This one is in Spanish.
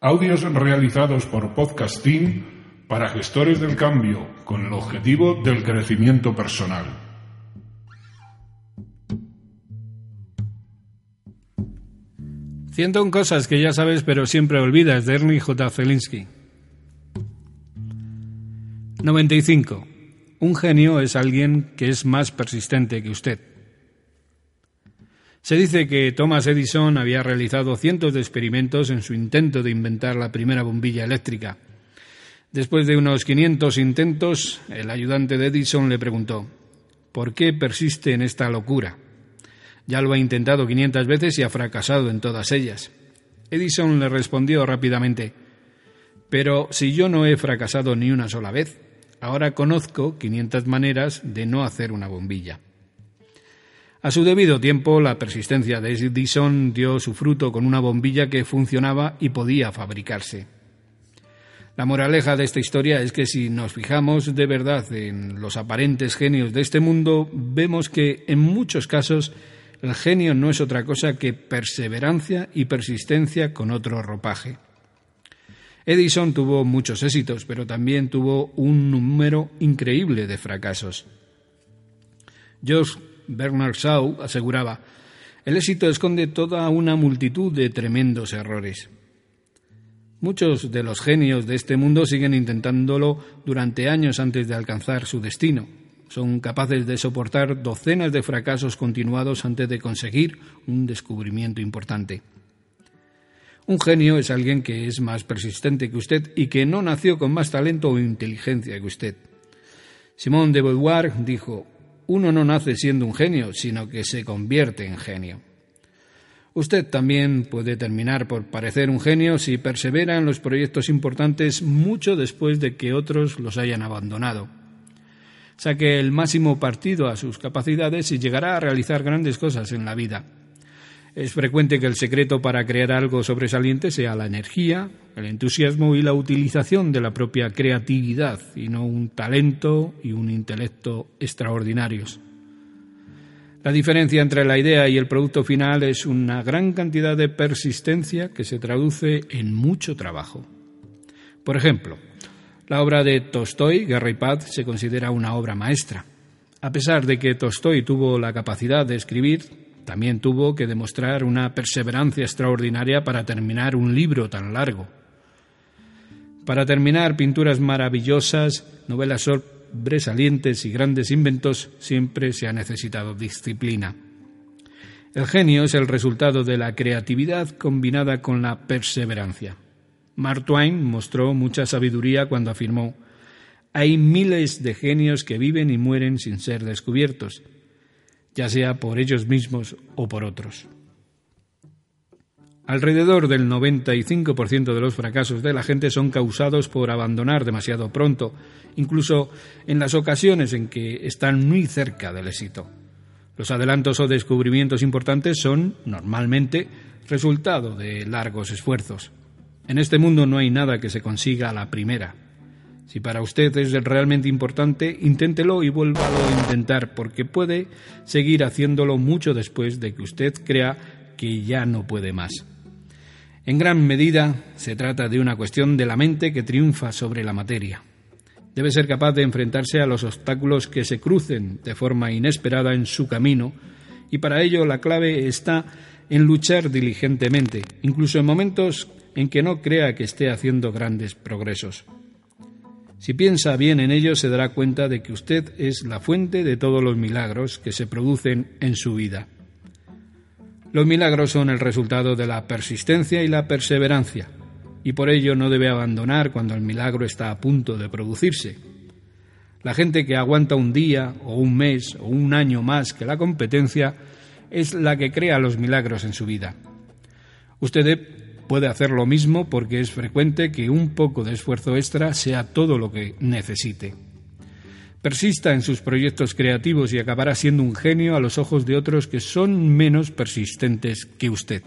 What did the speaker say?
Audios realizados por Podcasting para gestores del cambio con el objetivo del crecimiento personal. Ciento cosas que ya sabes pero siempre olvidas de Ernie J. Zelinsky. 95. Un genio es alguien que es más persistente que usted. Se dice que Thomas Edison había realizado cientos de experimentos en su intento de inventar la primera bombilla eléctrica. Después de unos 500 intentos, el ayudante de Edison le preguntó, ¿por qué persiste en esta locura? Ya lo ha intentado 500 veces y ha fracasado en todas ellas. Edison le respondió rápidamente, pero si yo no he fracasado ni una sola vez, ahora conozco 500 maneras de no hacer una bombilla. A su debido tiempo, la persistencia de Edison dio su fruto con una bombilla que funcionaba y podía fabricarse. La moraleja de esta historia es que si nos fijamos de verdad en los aparentes genios de este mundo, vemos que en muchos casos el genio no es otra cosa que perseverancia y persistencia con otro ropaje. Edison tuvo muchos éxitos, pero también tuvo un número increíble de fracasos. Bernard Shaw aseguraba, el éxito esconde toda una multitud de tremendos errores. Muchos de los genios de este mundo siguen intentándolo durante años antes de alcanzar su destino. Son capaces de soportar docenas de fracasos continuados antes de conseguir un descubrimiento importante. Un genio es alguien que es más persistente que usted y que no nació con más talento o inteligencia que usted. Simón de Beauvoir dijo, uno no nace siendo un genio, sino que se convierte en genio. Usted también puede terminar por parecer un genio si persevera en los proyectos importantes mucho después de que otros los hayan abandonado. Saque el máximo partido a sus capacidades y llegará a realizar grandes cosas en la vida. Es frecuente que el secreto para crear algo sobresaliente sea la energía, el entusiasmo y la utilización de la propia creatividad, y no un talento y un intelecto extraordinarios. La diferencia entre la idea y el producto final es una gran cantidad de persistencia que se traduce en mucho trabajo. Por ejemplo, la obra de Tolstoy, Guerra y Paz, se considera una obra maestra. A pesar de que Tolstoy tuvo la capacidad de escribir también tuvo que demostrar una perseverancia extraordinaria para terminar un libro tan largo. Para terminar pinturas maravillosas, novelas sobresalientes y grandes inventos, siempre se ha necesitado disciplina. El genio es el resultado de la creatividad combinada con la perseverancia. Mark Twain mostró mucha sabiduría cuando afirmó hay miles de genios que viven y mueren sin ser descubiertos, ya sea por ellos mismos o por otros. Alrededor del 95% de los fracasos de la gente son causados por abandonar demasiado pronto, incluso en las ocasiones en que están muy cerca del éxito. Los adelantos o descubrimientos importantes son, normalmente, resultado de largos esfuerzos. En este mundo no hay nada que se consiga a la primera. Si para usted es realmente importante, inténtelo y vuélvalo a intentar, porque puede seguir haciéndolo mucho después de que usted crea que ya no puede más. En gran medida se trata de una cuestión de la mente que triunfa sobre la materia. Debe ser capaz de enfrentarse a los obstáculos que se crucen de forma inesperada en su camino, y para ello la clave está en luchar diligentemente, incluso en momentos en que no crea que esté haciendo grandes progresos. Si piensa bien en ello, se dará cuenta de que usted es la fuente de todos los milagros que se producen en su vida. Los milagros son el resultado de la persistencia y la perseverancia, y por ello no debe abandonar cuando el milagro está a punto de producirse. La gente que aguanta un día o un mes o un año más que la competencia es la que crea los milagros en su vida. Usted puede hacer lo mismo porque es frecuente que un poco de esfuerzo extra sea todo lo que necesite. Persista en sus proyectos creativos y acabará siendo un genio a los ojos de otros que son menos persistentes que usted.